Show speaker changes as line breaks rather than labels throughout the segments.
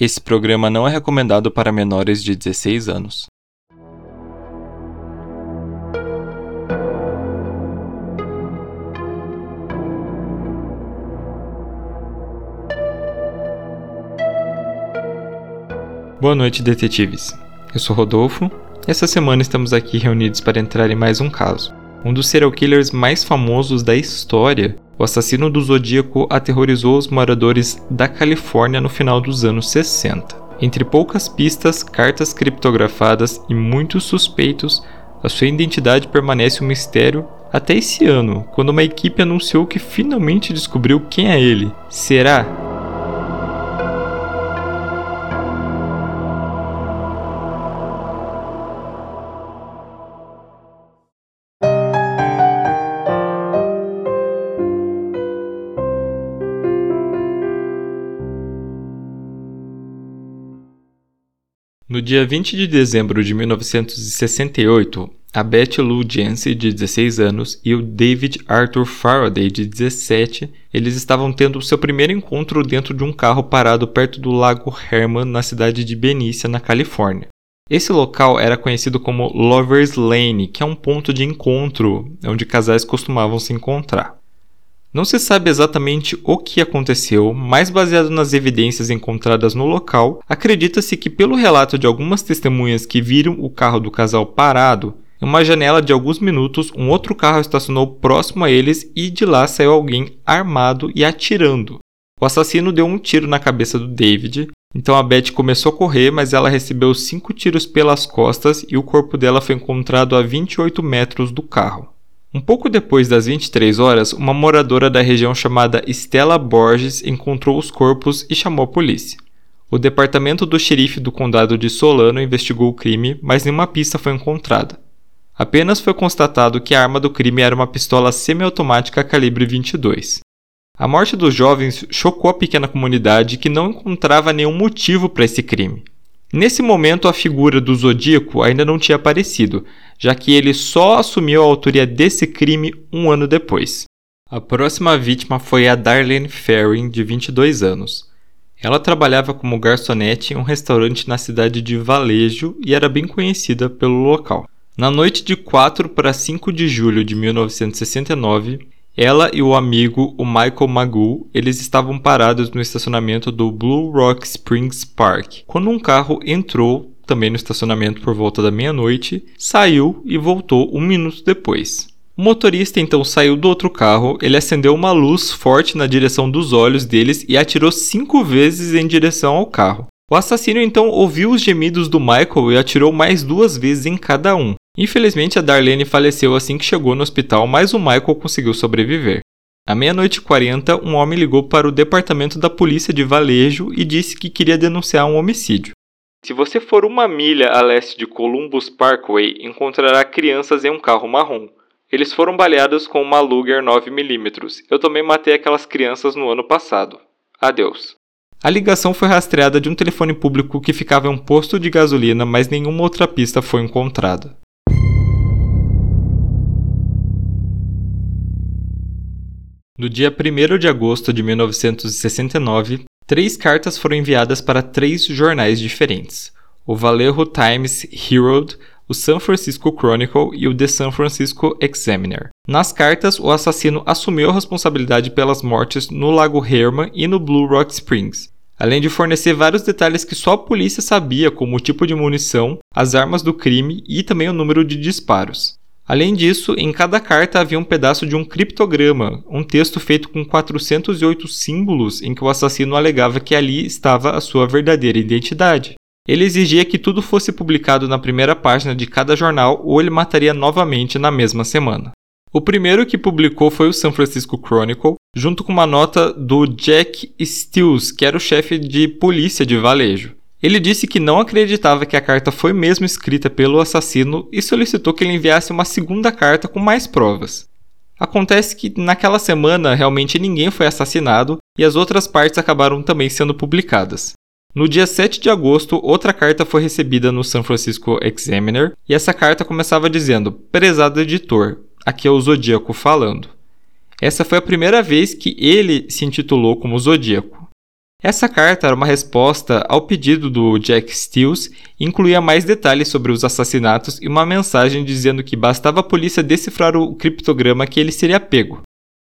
Esse programa não é recomendado para menores de 16 anos. Boa noite, detetives. Eu sou Rodolfo e essa semana estamos aqui reunidos para entrar em mais um caso. Um dos serial killers mais famosos da história o assassino do Zodíaco aterrorizou os moradores da Califórnia no final dos anos 60. Entre poucas pistas, cartas criptografadas e muitos suspeitos, a sua identidade permanece um mistério até esse ano, quando uma equipe anunciou que finalmente descobriu quem é ele. Será? No dia 20 de dezembro de 1968, a Beth Lou Jensen, de 16 anos, e o David Arthur Faraday, de 17, eles estavam tendo seu primeiro encontro dentro de um carro parado perto do Lago Herman, na cidade de Benícia, na Califórnia. Esse local era conhecido como Lover's Lane, que é um ponto de encontro onde casais costumavam se encontrar. Não se sabe exatamente o que aconteceu, mas baseado nas evidências encontradas no local, acredita-se que, pelo relato de algumas testemunhas que viram o carro do casal parado, em uma janela de alguns minutos, um outro carro estacionou próximo a eles e de lá saiu alguém armado e atirando. O assassino deu um tiro na cabeça do David, então a Beth começou a correr, mas ela recebeu cinco tiros pelas costas e o corpo dela foi encontrado a 28 metros do carro. Um pouco depois das 23 horas, uma moradora da região chamada Stella Borges encontrou os corpos e chamou a polícia. O departamento do xerife do condado de Solano investigou o crime, mas nenhuma pista foi encontrada. Apenas foi constatado que a arma do crime era uma pistola semiautomática calibre 22. A morte dos jovens chocou a pequena comunidade que não encontrava nenhum motivo para esse crime. Nesse momento, a figura do Zodíaco ainda não tinha aparecido, já que ele só assumiu a autoria desse crime um ano depois. A próxima vítima foi a Darlene Ferrin, de 22 anos. Ela trabalhava como garçonete em um restaurante na cidade de Valejo e era bem conhecida pelo local. Na noite de 4 para 5 de julho de 1969, ela e o amigo, o Michael Magoo, eles estavam parados no estacionamento do Blue Rock Springs Park, quando um carro entrou também no estacionamento por volta da meia-noite, saiu e voltou um minuto depois. O motorista então saiu do outro carro, ele acendeu uma luz forte na direção dos olhos deles e atirou cinco vezes em direção ao carro. O assassino então ouviu os gemidos do Michael e atirou mais duas vezes em cada um. Infelizmente, a Darlene faleceu assim que chegou no hospital, mas o Michael conseguiu sobreviver. À meia-noite e 40, um homem ligou para o departamento da polícia de Valejo e disse que queria denunciar um homicídio. Se você for uma milha a leste de Columbus Parkway, encontrará crianças em um carro marrom. Eles foram baleados com uma Luger 9mm. Eu também matei aquelas crianças no ano passado. Adeus. A ligação foi rastreada de um telefone público que ficava em um posto de gasolina, mas nenhuma outra pista foi encontrada. No dia 1 de agosto de 1969, três cartas foram enviadas para três jornais diferentes: o Vallejo Times Herald, o San Francisco Chronicle e o The San Francisco Examiner. Nas cartas, o assassino assumiu a responsabilidade pelas mortes no Lago Herman e no Blue Rock Springs, além de fornecer vários detalhes que só a polícia sabia, como o tipo de munição, as armas do crime e também o número de disparos. Além disso, em cada carta havia um pedaço de um criptograma, um texto feito com 408 símbolos em que o assassino alegava que ali estava a sua verdadeira identidade. Ele exigia que tudo fosse publicado na primeira página de cada jornal ou ele mataria novamente na mesma semana. O primeiro que publicou foi o San Francisco Chronicle, junto com uma nota do Jack Stills, que era o chefe de polícia de Valejo. Ele disse que não acreditava que a carta foi mesmo escrita pelo assassino e solicitou que ele enviasse uma segunda carta com mais provas. Acontece que naquela semana realmente ninguém foi assassinado e as outras partes acabaram também sendo publicadas. No dia 7 de agosto, outra carta foi recebida no San Francisco Examiner e essa carta começava dizendo: Prezado editor, aqui é o Zodíaco falando. Essa foi a primeira vez que ele se intitulou como Zodíaco. Essa carta era uma resposta ao pedido do Jack Stills e incluía mais detalhes sobre os assassinatos e uma mensagem dizendo que bastava a polícia decifrar o criptograma que ele seria pego.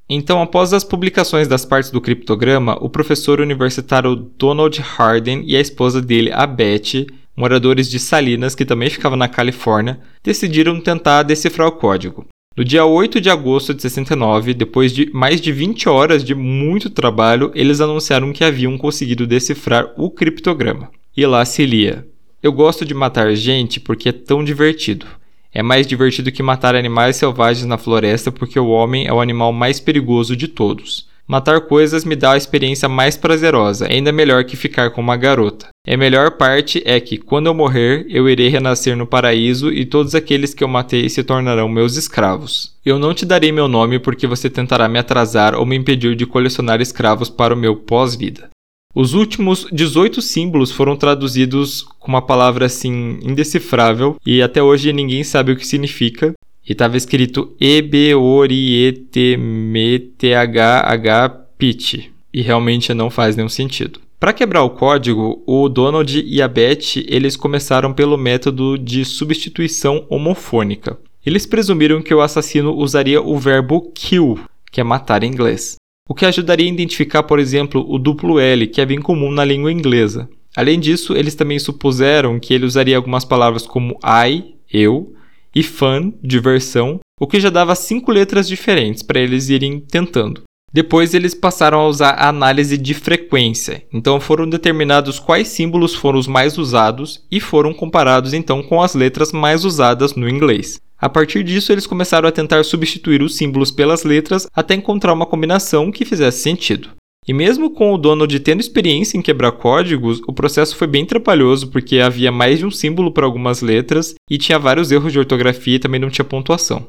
Então, após as publicações das partes do criptograma, o professor universitário Donald Harden e a esposa dele, a Beth, moradores de Salinas, que também ficava na Califórnia, decidiram tentar decifrar o código. No dia 8 de agosto de 69, depois de mais de 20 horas de muito trabalho, eles anunciaram que haviam conseguido decifrar o criptograma. E lá se lia: Eu gosto de matar gente porque é tão divertido. É mais divertido que matar animais selvagens na floresta porque o homem é o animal mais perigoso de todos. Matar coisas me dá a experiência mais prazerosa, ainda melhor que ficar com uma garota. A melhor parte é que, quando eu morrer, eu irei renascer no paraíso e todos aqueles que eu matei se tornarão meus escravos. Eu não te darei meu nome porque você tentará me atrasar ou me impedir de colecionar escravos para o meu pós-vida. Os últimos 18 símbolos foram traduzidos com uma palavra assim indecifrável e até hoje ninguém sabe o que significa, e estava escrito E-B-O-R-I-E-T-M-T-H-H Pit. E realmente não faz nenhum sentido. Para quebrar o código, o Donald e a Beth eles começaram pelo método de substituição homofônica. Eles presumiram que o assassino usaria o verbo kill, que é matar em inglês, o que ajudaria a identificar, por exemplo, o duplo L, que é bem comum na língua inglesa. Além disso, eles também supuseram que ele usaria algumas palavras como I, eu, e fun, diversão, o que já dava cinco letras diferentes para eles irem tentando. Depois eles passaram a usar a análise de frequência, então foram determinados quais símbolos foram os mais usados e foram comparados então com as letras mais usadas no inglês. A partir disso, eles começaram a tentar substituir os símbolos pelas letras até encontrar uma combinação que fizesse sentido. E mesmo com o Donald tendo experiência em quebrar códigos, o processo foi bem trabalhoso porque havia mais de um símbolo para algumas letras e tinha vários erros de ortografia e também não tinha pontuação.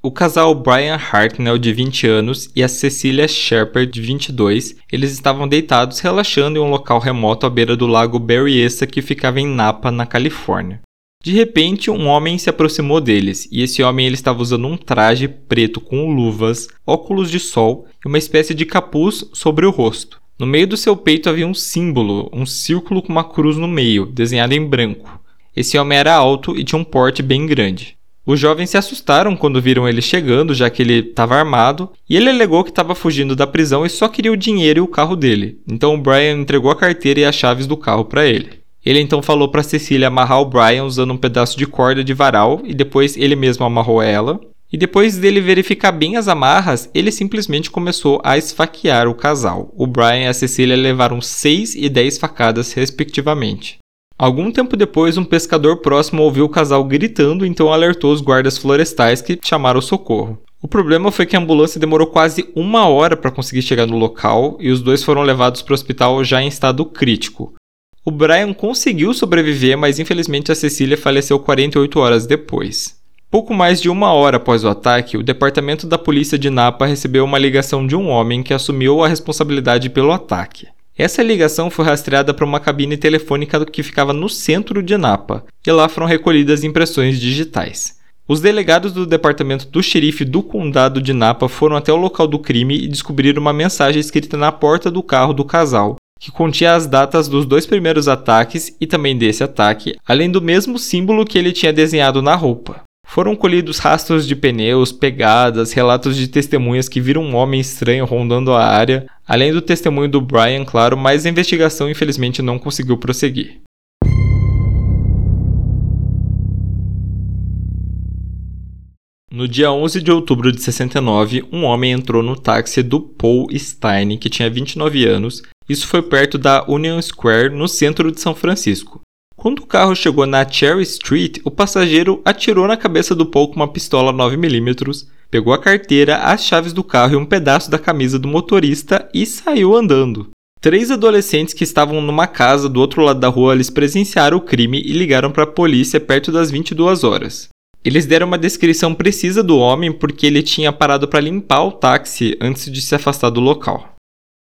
O casal Brian Hartnell, de 20 anos, e a Cecilia Shepard, de 22, eles estavam deitados relaxando em um local remoto à beira do lago Berryessa que ficava em Napa, na Califórnia. De repente, um homem se aproximou deles, e esse homem ele estava usando um traje preto com luvas, óculos de sol e uma espécie de capuz sobre o rosto. No meio do seu peito havia um símbolo, um círculo com uma cruz no meio, desenhada em branco. Esse homem era alto e tinha um porte bem grande. Os jovens se assustaram quando viram ele chegando, já que ele estava armado, e ele alegou que estava fugindo da prisão e só queria o dinheiro e o carro dele. Então o Brian entregou a carteira e as chaves do carro para ele. Ele então falou para Cecília amarrar o Brian usando um pedaço de corda de varal e depois ele mesmo amarrou ela. E depois dele verificar bem as amarras, ele simplesmente começou a esfaquear o casal. O Brian e a Cecília levaram 6 e 10 facadas, respectivamente. Algum tempo depois, um pescador próximo ouviu o casal gritando, então alertou os guardas florestais que chamaram socorro. O problema foi que a ambulância demorou quase uma hora para conseguir chegar no local e os dois foram levados para o hospital já em estado crítico. O Brian conseguiu sobreviver, mas infelizmente a Cecília faleceu 48 horas depois. Pouco mais de uma hora após o ataque, o departamento da polícia de Napa recebeu uma ligação de um homem que assumiu a responsabilidade pelo ataque. Essa ligação foi rastreada para uma cabine telefônica que ficava no centro de Napa, e lá foram recolhidas impressões digitais. Os delegados do departamento do xerife do condado de Napa foram até o local do crime e descobriram uma mensagem escrita na porta do carro do casal, que continha as datas dos dois primeiros ataques e também desse ataque, além do mesmo símbolo que ele tinha desenhado na roupa. Foram colhidos rastros de pneus, pegadas, relatos de testemunhas que viram um homem estranho rondando a área, além do testemunho do Brian, claro, mas a investigação infelizmente não conseguiu prosseguir. No dia 11 de outubro de 69, um homem entrou no táxi do Paul Stein, que tinha 29 anos, isso foi perto da Union Square, no centro de São Francisco. Quando o carro chegou na Cherry Street, o passageiro atirou na cabeça do Paul uma pistola 9mm, pegou a carteira, as chaves do carro e um pedaço da camisa do motorista e saiu andando. Três adolescentes que estavam numa casa do outro lado da rua eles presenciaram o crime e ligaram para a polícia perto das 22 horas. Eles deram uma descrição precisa do homem porque ele tinha parado para limpar o táxi antes de se afastar do local.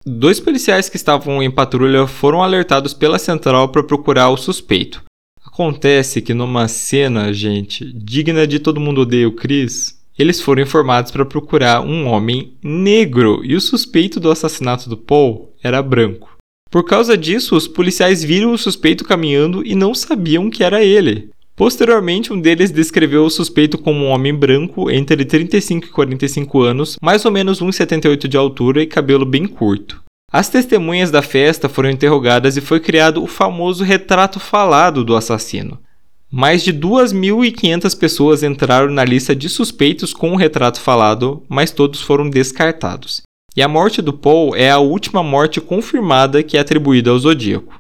Dois policiais que estavam em patrulha foram alertados pela central para procurar o suspeito. Acontece que numa cena, gente, digna de todo mundo odeia o Chris, eles foram informados para procurar um homem negro e o suspeito do assassinato do Paul era branco. Por causa disso, os policiais viram o suspeito caminhando e não sabiam que era ele. Posteriormente, um deles descreveu o suspeito como um homem branco entre 35 e 45 anos, mais ou menos 1,78 de altura e cabelo bem curto. As testemunhas da festa foram interrogadas e foi criado o famoso retrato falado do assassino. Mais de 2.500 pessoas entraram na lista de suspeitos com o retrato falado, mas todos foram descartados. E a morte do Paul é a última morte confirmada que é atribuída ao Zodíaco.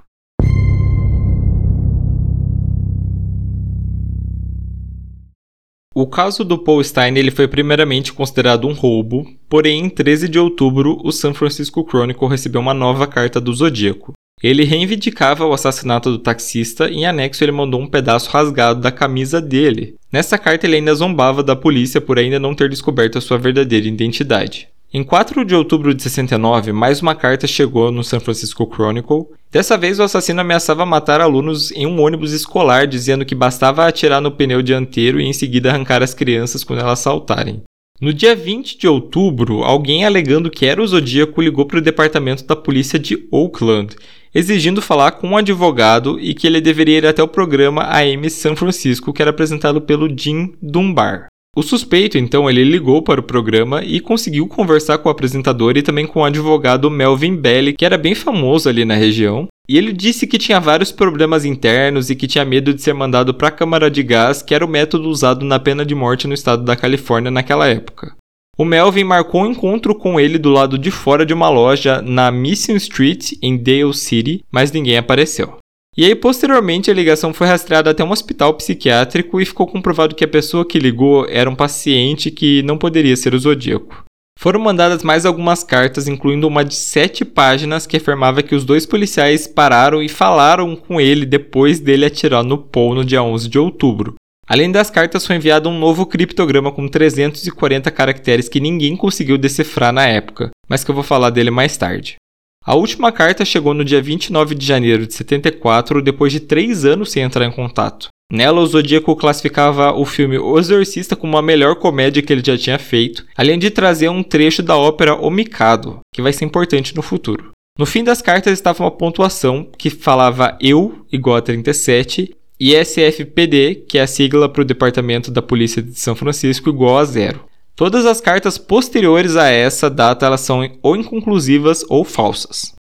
O caso do Paul Stein ele foi primeiramente considerado um roubo, porém em 13 de outubro o San Francisco Chronicle recebeu uma nova carta do Zodíaco. Ele reivindicava o assassinato do taxista e em anexo ele mandou um pedaço rasgado da camisa dele. Nessa carta ele ainda zombava da polícia por ainda não ter descoberto a sua verdadeira identidade. Em 4 de outubro de 69, mais uma carta chegou no San Francisco Chronicle. Dessa vez, o assassino ameaçava matar alunos em um ônibus escolar, dizendo que bastava atirar no pneu dianteiro e em seguida arrancar as crianças quando elas saltarem. No dia 20 de outubro, alguém alegando que era o Zodíaco ligou para o departamento da polícia de Oakland, exigindo falar com um advogado e que ele deveria ir até o programa AM San Francisco, que era apresentado pelo Jim Dunbar. O suspeito, então, ele ligou para o programa e conseguiu conversar com o apresentador e também com o advogado Melvin Belli, que era bem famoso ali na região. E ele disse que tinha vários problemas internos e que tinha medo de ser mandado para a câmara de gás, que era o método usado na pena de morte no estado da Califórnia naquela época. O Melvin marcou um encontro com ele do lado de fora de uma loja na Mission Street, em Dale City, mas ninguém apareceu. E aí, posteriormente, a ligação foi rastreada até um hospital psiquiátrico e ficou comprovado que a pessoa que ligou era um paciente que não poderia ser o Zodíaco. Foram mandadas mais algumas cartas, incluindo uma de sete páginas que afirmava que os dois policiais pararam e falaram com ele depois dele atirar no Paul no dia 11 de outubro. Além das cartas, foi enviado um novo criptograma com 340 caracteres que ninguém conseguiu decifrar na época, mas que eu vou falar dele mais tarde. A última carta chegou no dia 29 de janeiro de 74, depois de três anos sem entrar em contato. Nela, o Zodíaco classificava o filme O Exorcista como a melhor comédia que ele já tinha feito, além de trazer um trecho da ópera O Mikado, que vai ser importante no futuro. No fim das cartas estava uma pontuação que falava eu igual a 37 e SFPD, que é a sigla para o Departamento da Polícia de São Francisco, igual a zero. Todas as cartas posteriores a essa data elas são ou inconclusivas ou falsas.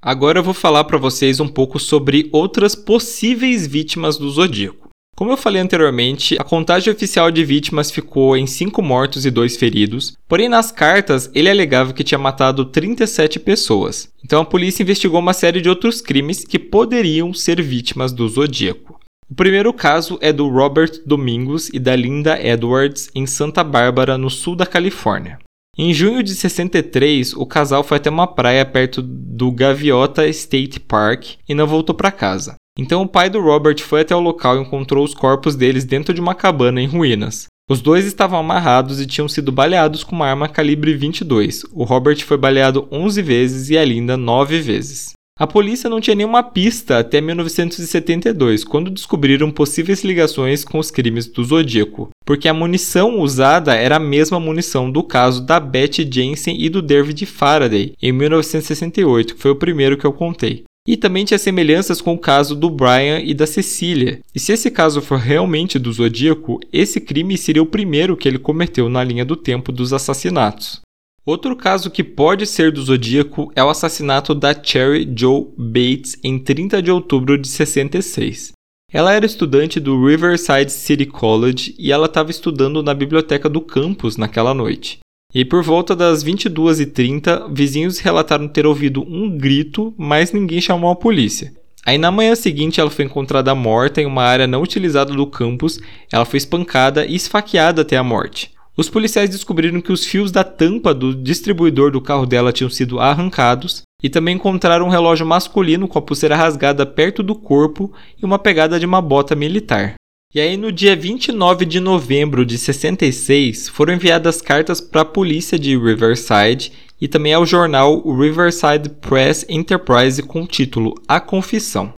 Agora eu vou falar para vocês um pouco sobre outras possíveis vítimas do Zodíaco. Como eu falei anteriormente, a contagem oficial de vítimas ficou em 5 mortos e 2 feridos, porém nas cartas ele alegava que tinha matado 37 pessoas. Então a polícia investigou uma série de outros crimes que poderiam ser vítimas do Zodíaco. O primeiro caso é do Robert Domingos e da Linda Edwards em Santa Bárbara, no sul da Califórnia. Em junho de 63, o casal foi até uma praia perto do Gaviota State Park e não voltou para casa. Então o pai do Robert foi até o local e encontrou os corpos deles dentro de uma cabana em ruínas. Os dois estavam amarrados e tinham sido baleados com uma arma calibre 22. O Robert foi baleado 11 vezes e a Linda 9 vezes. A polícia não tinha nenhuma pista até 1972, quando descobriram possíveis ligações com os crimes do Zodíaco, porque a munição usada era a mesma munição do caso da Betty Jensen e do David Faraday, em 1968, que foi o primeiro que eu contei. E também tinha semelhanças com o caso do Brian e da Cecília. E se esse caso for realmente do Zodíaco, esse crime seria o primeiro que ele cometeu na linha do tempo dos assassinatos. Outro caso que pode ser do Zodíaco é o assassinato da Cherry Joe Bates em 30 de outubro de 66. Ela era estudante do Riverside City College e ela estava estudando na biblioteca do campus naquela noite. E por volta das 22h30, vizinhos relataram ter ouvido um grito, mas ninguém chamou a polícia. Aí na manhã seguinte ela foi encontrada morta em uma área não utilizada do campus, ela foi espancada e esfaqueada até a morte. Os policiais descobriram que os fios da tampa do distribuidor do carro dela tinham sido arrancados e também encontraram um relógio masculino com a pulseira rasgada perto do corpo e uma pegada de uma bota militar. E aí, no dia 29 de novembro de 66, foram enviadas cartas para a polícia de Riverside e também ao jornal Riverside Press Enterprise com o título A Confissão.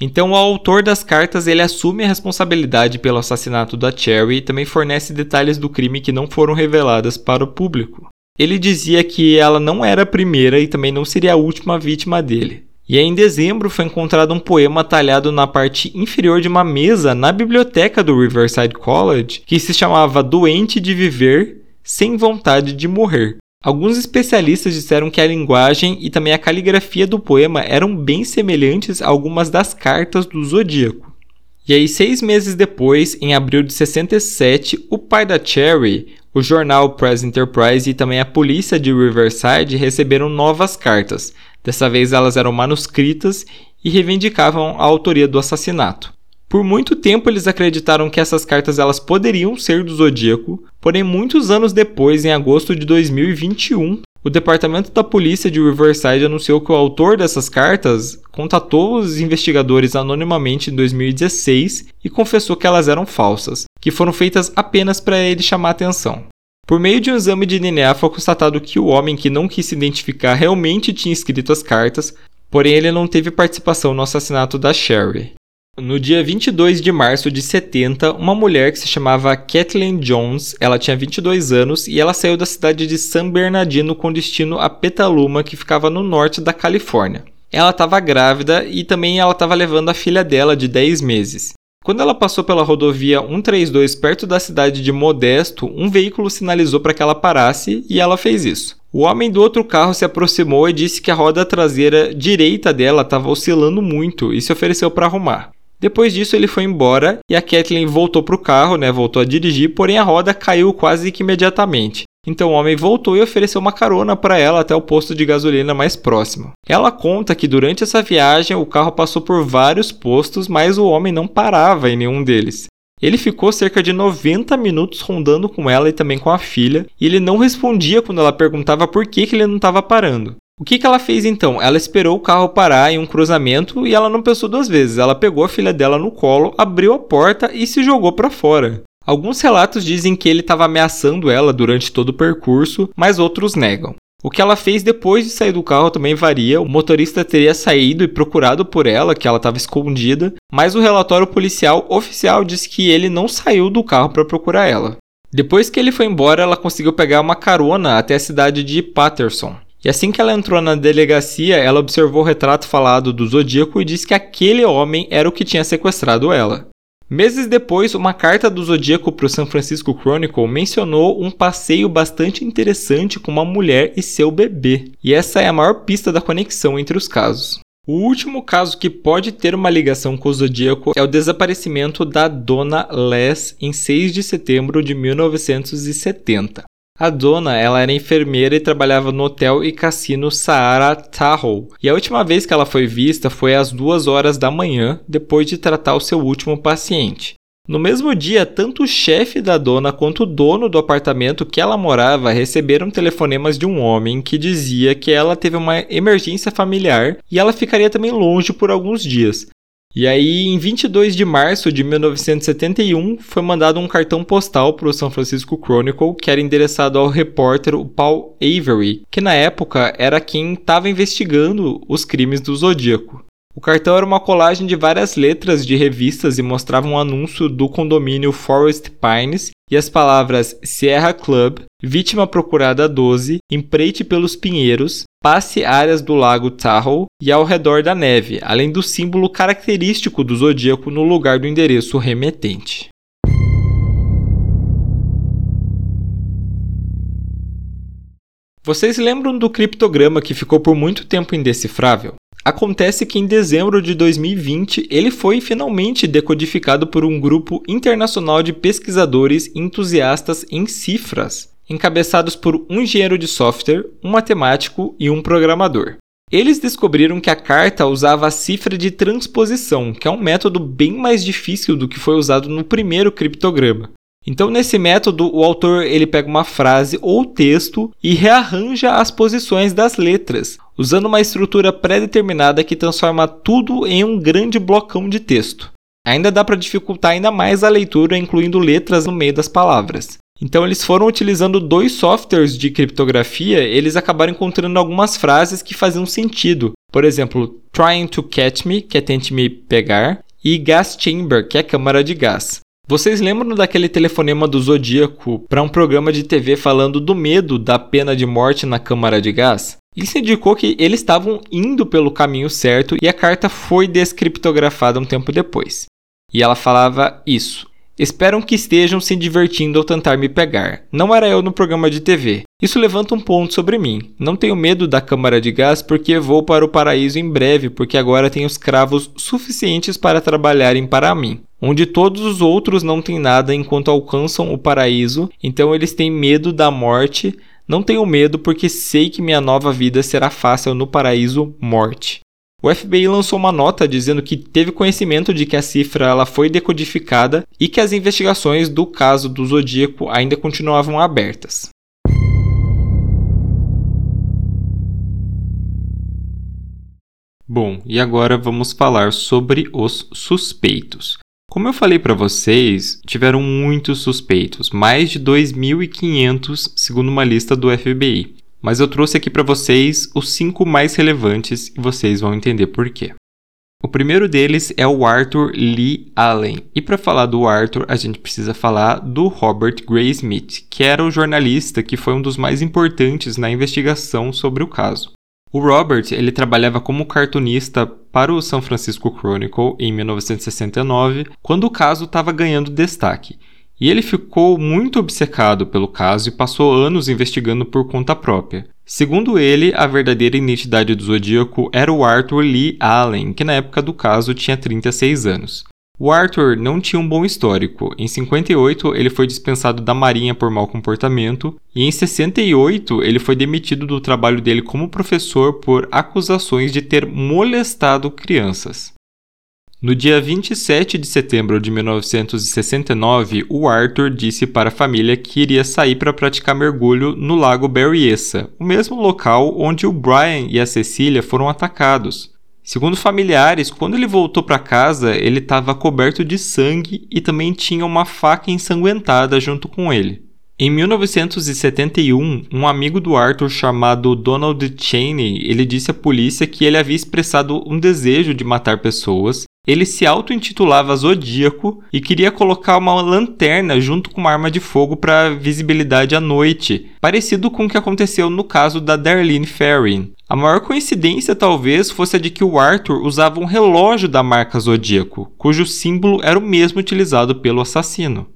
Então, o autor das cartas ele assume a responsabilidade pelo assassinato da Cherry e também fornece detalhes do crime que não foram reveladas para o público. Ele dizia que ela não era a primeira e também não seria a última vítima dele. E aí, em dezembro foi encontrado um poema talhado na parte inferior de uma mesa na biblioteca do Riverside College que se chamava Doente de Viver sem vontade de morrer. Alguns especialistas disseram que a linguagem e também a caligrafia do poema eram bem semelhantes a algumas das cartas do Zodíaco. E aí, seis meses depois, em abril de 67, o pai da Cherry, o jornal Press Enterprise e também a polícia de Riverside receberam novas cartas. Dessa vez elas eram manuscritas e reivindicavam a autoria do assassinato. Por muito tempo eles acreditaram que essas cartas elas poderiam ser do Zodíaco, porém muitos anos depois, em agosto de 2021, o departamento da polícia de Riverside anunciou que o autor dessas cartas contatou os investigadores anonimamente em 2016 e confessou que elas eram falsas, que foram feitas apenas para ele chamar atenção. Por meio de um exame de DNA foi constatado que o homem que não quis se identificar realmente tinha escrito as cartas, porém ele não teve participação no assassinato da Sherry. No dia 22 de março de 70, uma mulher que se chamava Kathleen Jones, ela tinha 22 anos e ela saiu da cidade de San Bernardino com destino a Petaluma, que ficava no norte da Califórnia. Ela estava grávida e também ela estava levando a filha dela de 10 meses. Quando ela passou pela rodovia 132 perto da cidade de Modesto, um veículo sinalizou para que ela parasse e ela fez isso. O homem do outro carro se aproximou e disse que a roda traseira direita dela estava oscilando muito e se ofereceu para arrumar. Depois disso, ele foi embora e a Kathleen voltou para o carro, né, voltou a dirigir, porém a roda caiu quase que imediatamente. Então o homem voltou e ofereceu uma carona para ela até o posto de gasolina mais próximo. Ela conta que durante essa viagem o carro passou por vários postos, mas o homem não parava em nenhum deles. Ele ficou cerca de 90 minutos rondando com ela e também com a filha, e ele não respondia quando ela perguntava por que, que ele não estava parando. O que, que ela fez então? Ela esperou o carro parar em um cruzamento e ela não pensou duas vezes. Ela pegou a filha dela no colo, abriu a porta e se jogou para fora. Alguns relatos dizem que ele estava ameaçando ela durante todo o percurso, mas outros negam. O que ela fez depois de sair do carro também varia. O motorista teria saído e procurado por ela, que ela estava escondida, mas o relatório policial oficial diz que ele não saiu do carro para procurar ela. Depois que ele foi embora, ela conseguiu pegar uma carona até a cidade de Patterson. E assim que ela entrou na delegacia, ela observou o retrato falado do Zodíaco e disse que aquele homem era o que tinha sequestrado ela. Meses depois, uma carta do Zodíaco para o San Francisco Chronicle mencionou um passeio bastante interessante com uma mulher e seu bebê, e essa é a maior pista da conexão entre os casos. O último caso que pode ter uma ligação com o Zodíaco é o desaparecimento da Dona Les em 6 de setembro de 1970. A dona, ela era enfermeira e trabalhava no hotel e cassino Saara Tahoe. E a última vez que ela foi vista foi às duas horas da manhã, depois de tratar o seu último paciente. No mesmo dia, tanto o chefe da dona quanto o dono do apartamento que ela morava receberam telefonemas de um homem que dizia que ela teve uma emergência familiar e ela ficaria também longe por alguns dias. E aí, em 22 de março de 1971, foi mandado um cartão postal para o San Francisco Chronicle que era endereçado ao repórter Paul Avery, que na época era quem estava investigando os crimes do Zodíaco. O cartão era uma colagem de várias letras de revistas e mostrava um anúncio do condomínio Forest Pines e as palavras Sierra Club, Vítima Procurada 12, Empreite pelos Pinheiros, Passe áreas do Lago Tahoe e ao redor da neve, além do símbolo característico do zodíaco no lugar do endereço remetente. Vocês lembram do criptograma que ficou por muito tempo indecifrável? Acontece que em dezembro de 2020 ele foi finalmente decodificado por um grupo internacional de pesquisadores entusiastas em cifras, encabeçados por um engenheiro de software, um matemático e um programador. Eles descobriram que a carta usava a cifra de transposição, que é um método bem mais difícil do que foi usado no primeiro criptograma. Então, nesse método, o autor ele pega uma frase ou texto e rearranja as posições das letras, usando uma estrutura pré-determinada que transforma tudo em um grande blocão de texto. Ainda dá para dificultar ainda mais a leitura, incluindo letras no meio das palavras. Então eles foram utilizando dois softwares de criptografia, eles acabaram encontrando algumas frases que faziam sentido. Por exemplo, trying to catch me, que é tente me pegar, e gas chamber, que é câmara de gás. Vocês lembram daquele telefonema do Zodíaco para um programa de TV falando do medo da pena de morte na câmara de gás? Isso indicou que eles estavam indo pelo caminho certo e a carta foi descriptografada um tempo depois. E ela falava isso: Esperam que estejam se divertindo ao tentar me pegar. Não era eu no programa de TV. Isso levanta um ponto sobre mim. Não tenho medo da câmara de gás porque vou para o paraíso em breve, porque agora tenho escravos suficientes para trabalharem para mim. Onde todos os outros não têm nada enquanto alcançam o paraíso, então eles têm medo da morte. Não tenho medo porque sei que minha nova vida será fácil no paraíso morte. O FBI lançou uma nota dizendo que teve conhecimento de que a cifra ela foi decodificada e que as investigações do caso do Zodíaco ainda continuavam abertas. Bom, e agora vamos falar sobre os suspeitos. Como eu falei para vocês, tiveram muitos suspeitos, mais de 2.500 segundo uma lista do FBI mas eu trouxe aqui para vocês os cinco mais relevantes e vocês vão entender por quê. O primeiro deles é o Arthur Lee Allen. E para falar do Arthur, a gente precisa falar do Robert Gray Smith, que era o jornalista que foi um dos mais importantes na investigação sobre o caso. O Robert ele trabalhava como cartunista para o San Francisco Chronicle em 1969, quando o caso estava ganhando destaque. E ele ficou muito obcecado pelo caso e passou anos investigando por conta própria. Segundo ele, a verdadeira identidade do Zodíaco era o Arthur Lee Allen, que na época do caso tinha 36 anos. O Arthur não tinha um bom histórico. Em 58, ele foi dispensado da Marinha por mau comportamento, e em 68, ele foi demitido do trabalho dele como professor por acusações de ter molestado crianças. No dia 27 de setembro de 1969, o Arthur disse para a família que iria sair para praticar mergulho no lago Berryessa, o mesmo local onde o Brian e a Cecília foram atacados. Segundo familiares, quando ele voltou para casa, ele estava coberto de sangue e também tinha uma faca ensanguentada junto com ele. Em 1971, um amigo do Arthur chamado Donald Cheney, ele disse à polícia que ele havia expressado um desejo de matar pessoas ele se auto-intitulava Zodíaco e queria colocar uma lanterna junto com uma arma de fogo para visibilidade à noite, parecido com o que aconteceu no caso da Darlene Ferrin. A maior coincidência talvez fosse a de que o Arthur usava um relógio da marca Zodíaco, cujo símbolo era o mesmo utilizado pelo assassino.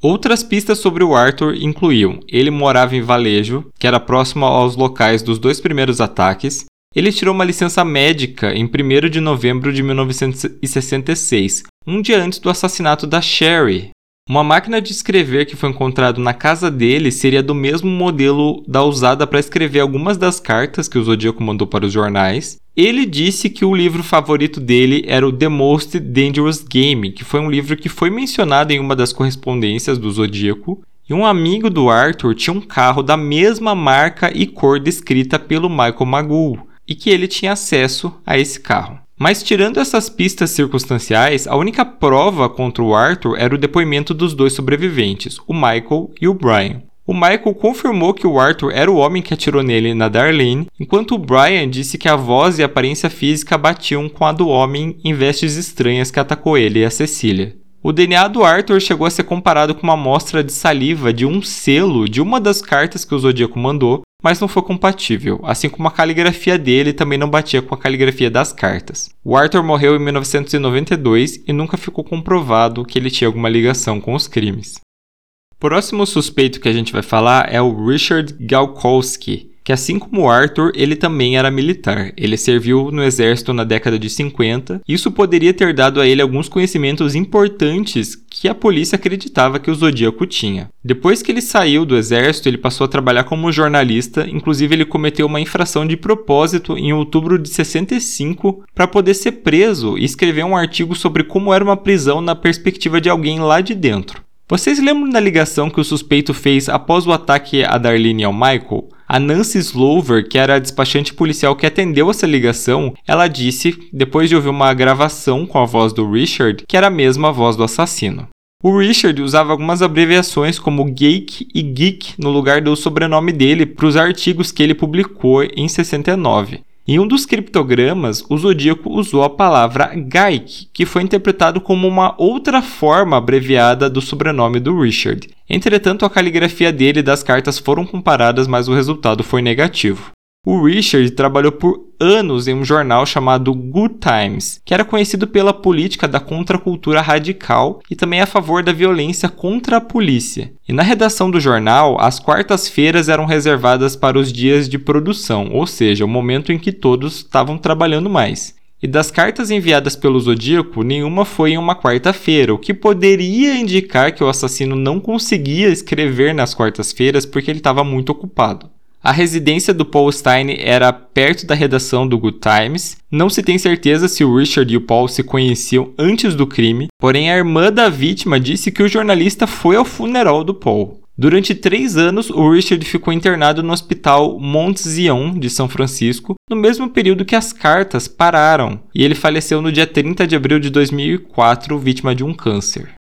Outras pistas sobre o Arthur incluíam: ele morava em Valejo, que era próximo aos locais dos dois primeiros ataques, ele tirou uma licença médica em 1 de novembro de 1966, um dia antes do assassinato da Sherry. Uma máquina de escrever que foi encontrada na casa dele seria do mesmo modelo da usada para escrever algumas das cartas que o Zodíaco mandou para os jornais. Ele disse que o livro favorito dele era o The Most Dangerous Game, que foi um livro que foi mencionado em uma das correspondências do Zodíaco. E um amigo do Arthur tinha um carro da mesma marca e cor descrita pelo Michael Magoo e que ele tinha acesso a esse carro. Mas tirando essas pistas circunstanciais, a única prova contra o Arthur era o depoimento dos dois sobreviventes, o Michael e o Brian. O Michael confirmou que o Arthur era o homem que atirou nele na Darlene, enquanto o Brian disse que a voz e a aparência física batiam com a do homem em vestes estranhas que atacou ele e a Cecília. O DNA do Arthur chegou a ser comparado com uma amostra de saliva de um selo de uma das cartas que o Zodíaco mandou, mas não foi compatível, assim como a caligrafia dele também não batia com a caligrafia das cartas. O Arthur morreu em 1992 e nunca ficou comprovado que ele tinha alguma ligação com os crimes. O próximo suspeito que a gente vai falar é o Richard Galkowski, que assim como Arthur, ele também era militar. Ele serviu no exército na década de 50. Isso poderia ter dado a ele alguns conhecimentos importantes que a polícia acreditava que o Zodíaco tinha. Depois que ele saiu do exército, ele passou a trabalhar como jornalista, inclusive ele cometeu uma infração de propósito em outubro de 65 para poder ser preso e escrever um artigo sobre como era uma prisão na perspectiva de alguém lá de dentro. Vocês lembram da ligação que o suspeito fez após o ataque a Darlene e ao Michael? A Nancy Slover, que era a despachante policial que atendeu essa ligação, ela disse, depois de ouvir uma gravação com a voz do Richard, que era a mesma voz do assassino. O Richard usava algumas abreviações como Geek e Geek no lugar do sobrenome dele para os artigos que ele publicou em 69. Em um dos criptogramas, o Zodíaco usou a palavra Gaik, que foi interpretado como uma outra forma abreviada do sobrenome do Richard. Entretanto, a caligrafia dele e das cartas foram comparadas, mas o resultado foi negativo. O Richard trabalhou por anos em um jornal chamado Good Times, que era conhecido pela política da contracultura radical e também a favor da violência contra a polícia. E na redação do jornal, as quartas-feiras eram reservadas para os dias de produção, ou seja, o momento em que todos estavam trabalhando mais. E das cartas enviadas pelo Zodíaco, nenhuma foi em uma quarta-feira, o que poderia indicar que o assassino não conseguia escrever nas quartas-feiras porque ele estava muito ocupado. A residência do Paul Stein era perto da redação do Good Times. Não se tem certeza se o Richard e o Paul se conheciam antes do crime, porém a irmã da vítima disse que o jornalista foi ao funeral do Paul. Durante três anos, o Richard ficou internado no hospital Mont Zion de São Francisco, no mesmo período que as cartas pararam, e ele faleceu no dia 30 de abril de 2004, vítima de um câncer.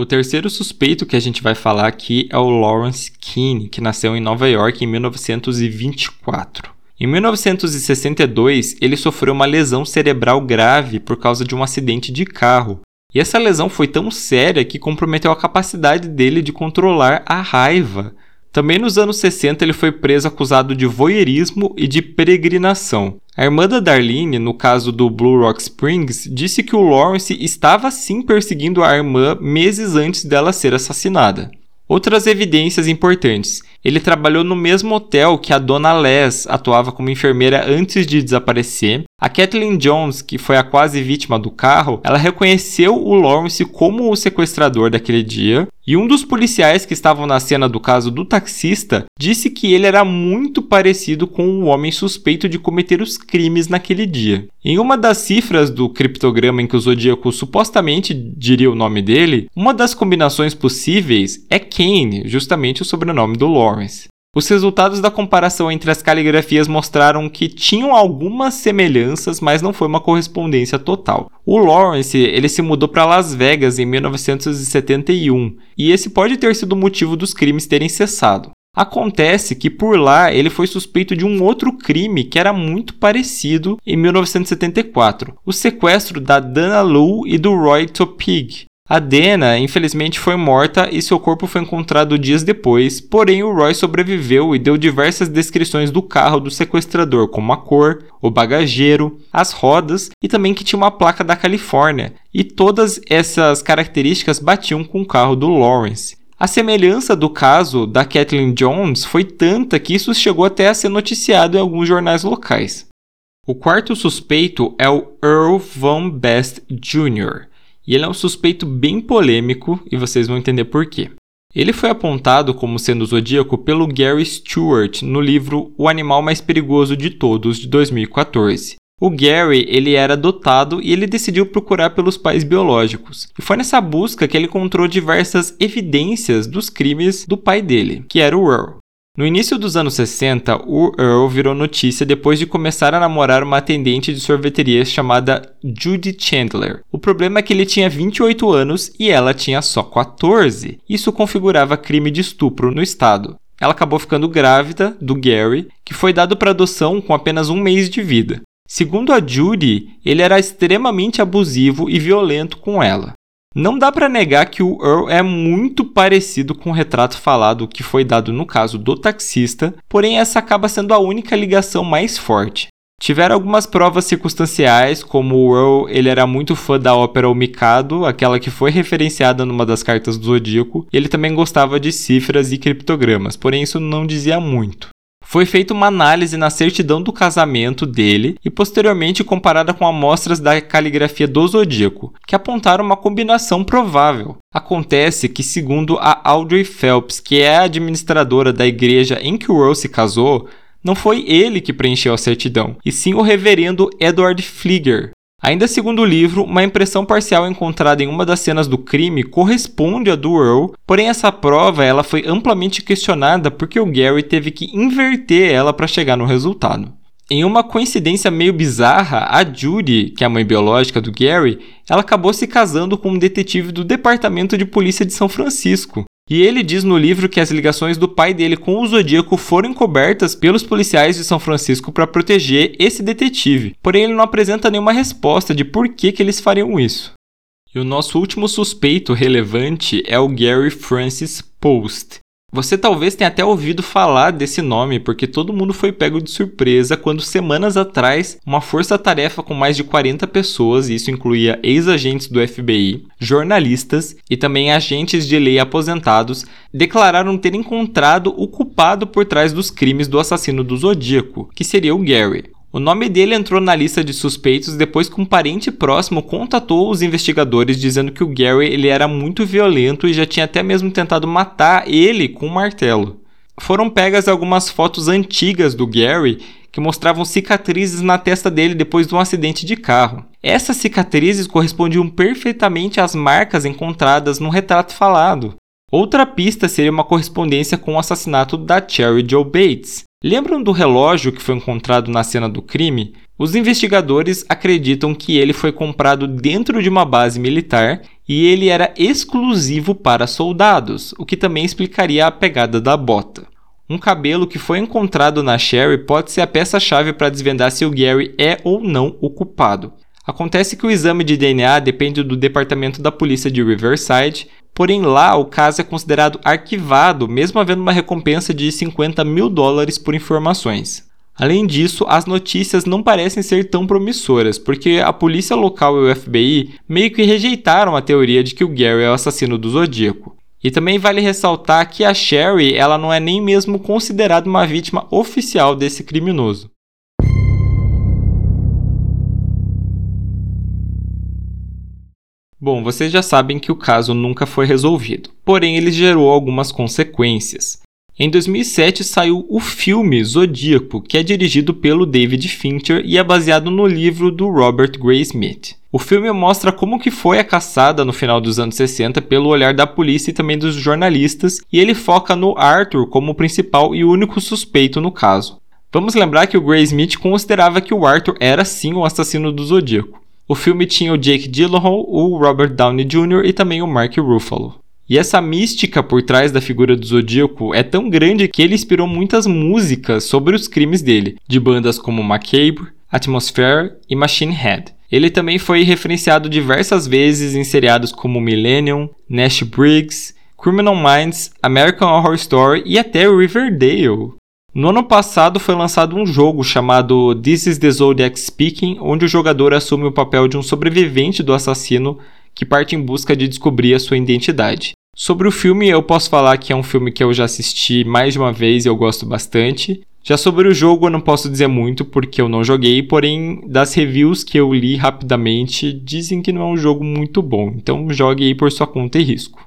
O terceiro suspeito que a gente vai falar aqui é o Lawrence Keane, que nasceu em Nova York em 1924. Em 1962, ele sofreu uma lesão cerebral grave por causa de um acidente de carro. E essa lesão foi tão séria que comprometeu a capacidade dele de controlar a raiva. Também nos anos 60 ele foi preso acusado de voyeurismo e de peregrinação. A irmã da Darlene, no caso do Blue Rock Springs, disse que o Lawrence estava sim perseguindo a irmã meses antes dela ser assassinada. Outras evidências importantes. Ele trabalhou no mesmo hotel que a dona Les atuava como enfermeira antes de desaparecer. A Kathleen Jones, que foi a quase vítima do carro, ela reconheceu o Lawrence como o sequestrador daquele dia. E um dos policiais que estavam na cena do caso do taxista disse que ele era muito parecido com o homem suspeito de cometer os crimes naquele dia. Em uma das cifras do criptograma em que o Zodíaco supostamente diria o nome dele, uma das combinações possíveis é Kane, justamente o sobrenome do Lawrence. Os resultados da comparação entre as caligrafias mostraram que tinham algumas semelhanças, mas não foi uma correspondência total. O Lawrence ele se mudou para Las Vegas em 1971, e esse pode ter sido o motivo dos crimes terem cessado. Acontece que por lá ele foi suspeito de um outro crime que era muito parecido em 1974, o sequestro da Dana Lou e do Roy Topig, a Dena, infelizmente, foi morta e seu corpo foi encontrado dias depois, porém o Roy sobreviveu e deu diversas descrições do carro do sequestrador, como a cor, o bagageiro, as rodas e também que tinha uma placa da Califórnia, e todas essas características batiam com o carro do Lawrence. A semelhança do caso da Kathleen Jones foi tanta que isso chegou até a ser noticiado em alguns jornais locais. O quarto suspeito é o Earl Von Best Jr. E ele é um suspeito bem polêmico e vocês vão entender por quê. Ele foi apontado como sendo zodíaco pelo Gary Stewart no livro O Animal Mais Perigoso de Todos, de 2014. O Gary ele era adotado e ele decidiu procurar pelos pais biológicos. E foi nessa busca que ele encontrou diversas evidências dos crimes do pai dele, que era o Earl. No início dos anos 60, o Earl virou notícia depois de começar a namorar uma atendente de sorveteria chamada Judy Chandler. O problema é que ele tinha 28 anos e ela tinha só 14. Isso configurava crime de estupro no estado. Ela acabou ficando grávida do Gary, que foi dado para adoção com apenas um mês de vida. Segundo a Judy, ele era extremamente abusivo e violento com ela. Não dá para negar que o Earl é muito parecido com o retrato falado que foi dado no caso do taxista, porém essa acaba sendo a única ligação mais forte. Tiveram algumas provas circunstanciais, como o Earl ele era muito fã da ópera O Mikado, aquela que foi referenciada numa das cartas do Zodíaco, e ele também gostava de cifras e criptogramas, porém isso não dizia muito. Foi feita uma análise na certidão do casamento dele e posteriormente comparada com amostras da caligrafia do zodíaco, que apontaram uma combinação provável. Acontece que, segundo a Audrey Phelps, que é a administradora da igreja em que Earl se casou, não foi ele que preencheu a certidão, e sim o reverendo Edward Flieger, Ainda segundo o livro, uma impressão parcial encontrada em uma das cenas do crime corresponde à do Earl, porém essa prova ela foi amplamente questionada porque o Gary teve que inverter ela para chegar no resultado. Em uma coincidência meio bizarra, a Judy, que é a mãe biológica do Gary, ela acabou se casando com um detetive do Departamento de Polícia de São Francisco. E ele diz no livro que as ligações do pai dele com o Zodíaco foram encobertas pelos policiais de São Francisco para proteger esse detetive. Porém, ele não apresenta nenhuma resposta de por que, que eles fariam isso. E o nosso último suspeito relevante é o Gary Francis Post. Você talvez tenha até ouvido falar desse nome, porque todo mundo foi pego de surpresa quando semanas atrás uma força-tarefa com mais de 40 pessoas, e isso incluía ex-agentes do FBI, jornalistas e também agentes de lei aposentados, declararam ter encontrado o culpado por trás dos crimes do assassino do Zodíaco, que seria o Gary. O nome dele entrou na lista de suspeitos depois que um parente próximo contatou os investigadores dizendo que o Gary ele era muito violento e já tinha até mesmo tentado matar ele com um martelo. Foram pegas algumas fotos antigas do Gary que mostravam cicatrizes na testa dele depois de um acidente de carro. Essas cicatrizes correspondiam perfeitamente às marcas encontradas no retrato falado. Outra pista seria uma correspondência com o assassinato da Cherry Joe Bates. Lembram do relógio que foi encontrado na cena do crime? Os investigadores acreditam que ele foi comprado dentro de uma base militar e ele era exclusivo para soldados, o que também explicaria a pegada da bota. Um cabelo que foi encontrado na Sherry pode ser a peça-chave para desvendar se o Gary é ou não o culpado. Acontece que o exame de DNA depende do departamento da polícia de Riverside, porém lá o caso é considerado arquivado, mesmo havendo uma recompensa de 50 mil dólares por informações. Além disso, as notícias não parecem ser tão promissoras, porque a polícia local e o FBI meio que rejeitaram a teoria de que o Gary é o assassino do Zodíaco. E também vale ressaltar que a Sherry ela não é nem mesmo considerada uma vítima oficial desse criminoso. Bom, vocês já sabem que o caso nunca foi resolvido, porém ele gerou algumas consequências. Em 2007 saiu o filme Zodíaco, que é dirigido pelo David Fincher e é baseado no livro do Robert Gray Smith. O filme mostra como que foi a caçada no final dos anos 60 pelo olhar da polícia e também dos jornalistas, e ele foca no Arthur como principal e único suspeito no caso. Vamos lembrar que o Gray Smith considerava que o Arthur era sim o assassino do Zodíaco. O filme tinha o Jake Gyllenhaal, o Robert Downey Jr. e também o Mark Ruffalo. E essa mística por trás da figura do Zodíaco é tão grande que ele inspirou muitas músicas sobre os crimes dele, de bandas como Macabre, Atmosphere e Machine Head. Ele também foi referenciado diversas vezes em seriados como Millennium, Nash Briggs, Criminal Minds, American Horror Story e até Riverdale. No ano passado foi lançado um jogo chamado This is the Zodiac Speaking, onde o jogador assume o papel de um sobrevivente do assassino que parte em busca de descobrir a sua identidade. Sobre o filme, eu posso falar que é um filme que eu já assisti mais de uma vez e eu gosto bastante. Já sobre o jogo, eu não posso dizer muito porque eu não joguei, porém, das reviews que eu li rapidamente, dizem que não é um jogo muito bom. Então, jogue aí por sua conta e risco.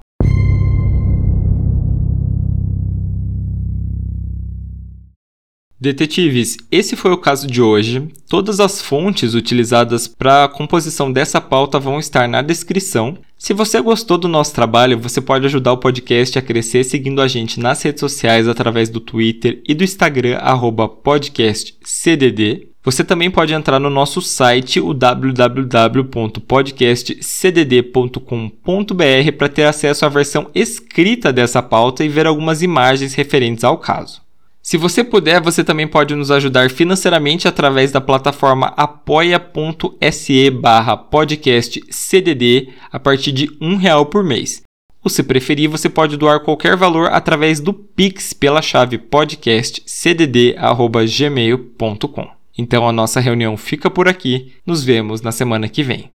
Detetives, esse foi o caso de hoje. Todas as fontes utilizadas para a composição dessa pauta vão estar na descrição. Se você gostou do nosso trabalho, você pode ajudar o podcast a crescer seguindo a gente nas redes sociais através do Twitter e do Instagram podcastcdd. Você também pode entrar no nosso site, o www.podcastcdd.com.br, para ter acesso à versão escrita dessa pauta e ver algumas imagens referentes ao caso. Se você puder, você também pode nos ajudar financeiramente através da plataforma apoia.se barra podcastcdd a partir de um real por mês. Ou se preferir, você pode doar qualquer valor através do Pix pela chave podcastcdd.gmail.com. Então a nossa reunião fica por aqui, nos vemos na semana que vem.